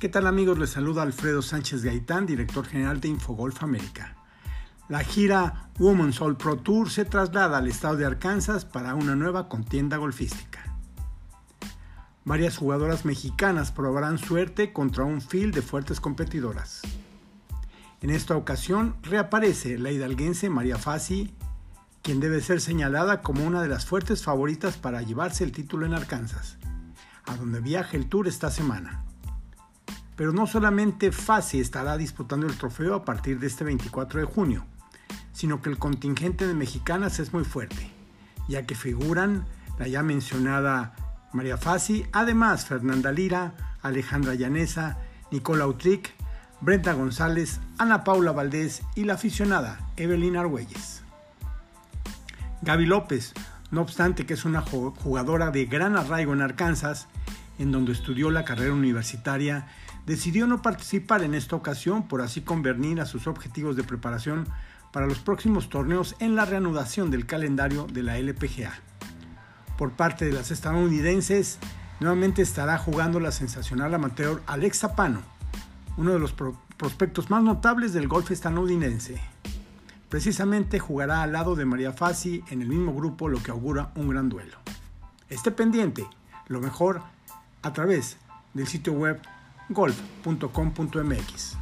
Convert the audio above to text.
¿Qué tal amigos? Les saluda Alfredo Sánchez Gaitán, director general de Infogolf América. La gira Women's All Pro Tour se traslada al estado de Arkansas para una nueva contienda golfística. Varias jugadoras mexicanas probarán suerte contra un field de fuertes competidoras. En esta ocasión reaparece la hidalguense María Fassi, quien debe ser señalada como una de las fuertes favoritas para llevarse el título en Arkansas, a donde viaja el tour esta semana. Pero no solamente Fassi estará disputando el trofeo a partir de este 24 de junio, sino que el contingente de mexicanas es muy fuerte, ya que figuran la ya mencionada María Fassi, además Fernanda Lira, Alejandra Llanesa, Nicola Utric, Brenda González, Ana Paula Valdés y la aficionada Evelyn Argüelles. Gaby López, no obstante que es una jugadora de gran arraigo en Arkansas, en donde estudió la carrera universitaria, decidió no participar en esta ocasión por así convenir a sus objetivos de preparación para los próximos torneos en la reanudación del calendario de la LPGA. Por parte de las estadounidenses, nuevamente estará jugando la sensacional amateur Alexa Zapano, uno de los prospectos más notables del golf estadounidense. Precisamente jugará al lado de María Fassi en el mismo grupo, lo que augura un gran duelo. Esté pendiente, lo mejor a través del sitio web golf.com.mx.